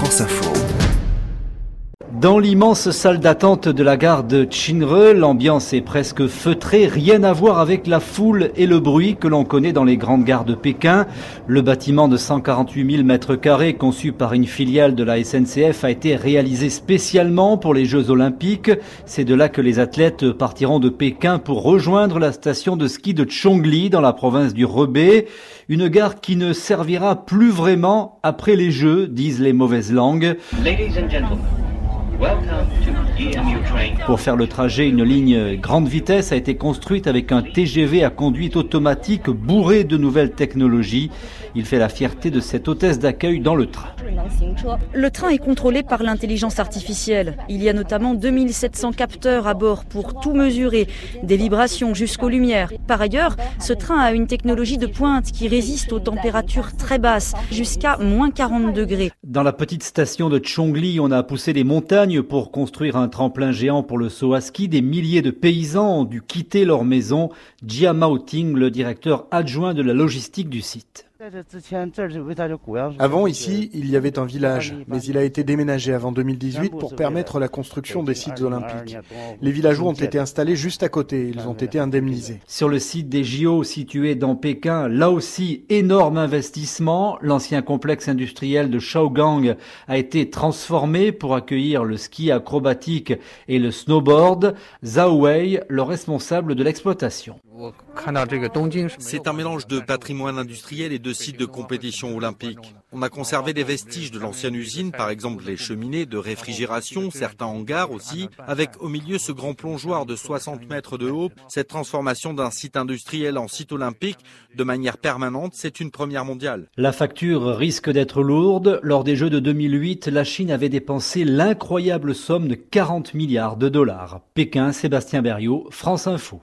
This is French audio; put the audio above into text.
France Info. Dans l'immense salle d'attente de la gare de Chinre, l'ambiance est presque feutrée, rien à voir avec la foule et le bruit que l'on connaît dans les grandes gares de Pékin. Le bâtiment de 148 000 mètres carrés, conçu par une filiale de la SNCF, a été réalisé spécialement pour les Jeux Olympiques. C'est de là que les athlètes partiront de Pékin pour rejoindre la station de ski de Chongli dans la province du Hebei. Une gare qui ne servira plus vraiment après les Jeux, disent les mauvaises langues. Welcome to Pour faire le trajet, une ligne grande vitesse a été construite avec un TGV à conduite automatique bourré de nouvelles technologies. Il fait la fierté de cette hôtesse d'accueil dans le train. Le train est contrôlé par l'intelligence artificielle. Il y a notamment 2700 capteurs à bord pour tout mesurer, des vibrations jusqu'aux lumières. Par ailleurs, ce train a une technologie de pointe qui résiste aux températures très basses, jusqu'à moins 40 degrés. Dans la petite station de Chongli, on a poussé les montagnes pour construire un tremplin géant pour le saut à ski. Des milliers de paysans ont dû quitter leur maison. Jia Maoting, le directeur adjoint de la logistique du site. Avant, ici, il y avait un village, mais il a été déménagé avant 2018 pour permettre la construction des sites olympiques. Les villageois ont été installés juste à côté, ils ont été indemnisés. Sur le site des JO situé dans Pékin, là aussi, énorme investissement. L'ancien complexe industriel de Shaogang a été transformé pour accueillir le ski acrobatique et le snowboard. Zhao Wei, le responsable de l'exploitation. C'est un mélange de patrimoine industriel et de sites de compétition olympique. On a conservé des vestiges de l'ancienne usine, par exemple les cheminées de réfrigération, certains hangars aussi, avec au milieu ce grand plongeoir de 60 mètres de haut. Cette transformation d'un site industriel en site olympique de manière permanente, c'est une première mondiale. La facture risque d'être lourde. Lors des Jeux de 2008, la Chine avait dépensé l'incroyable somme de 40 milliards de dollars. Pékin, Sébastien Berriot, France Info.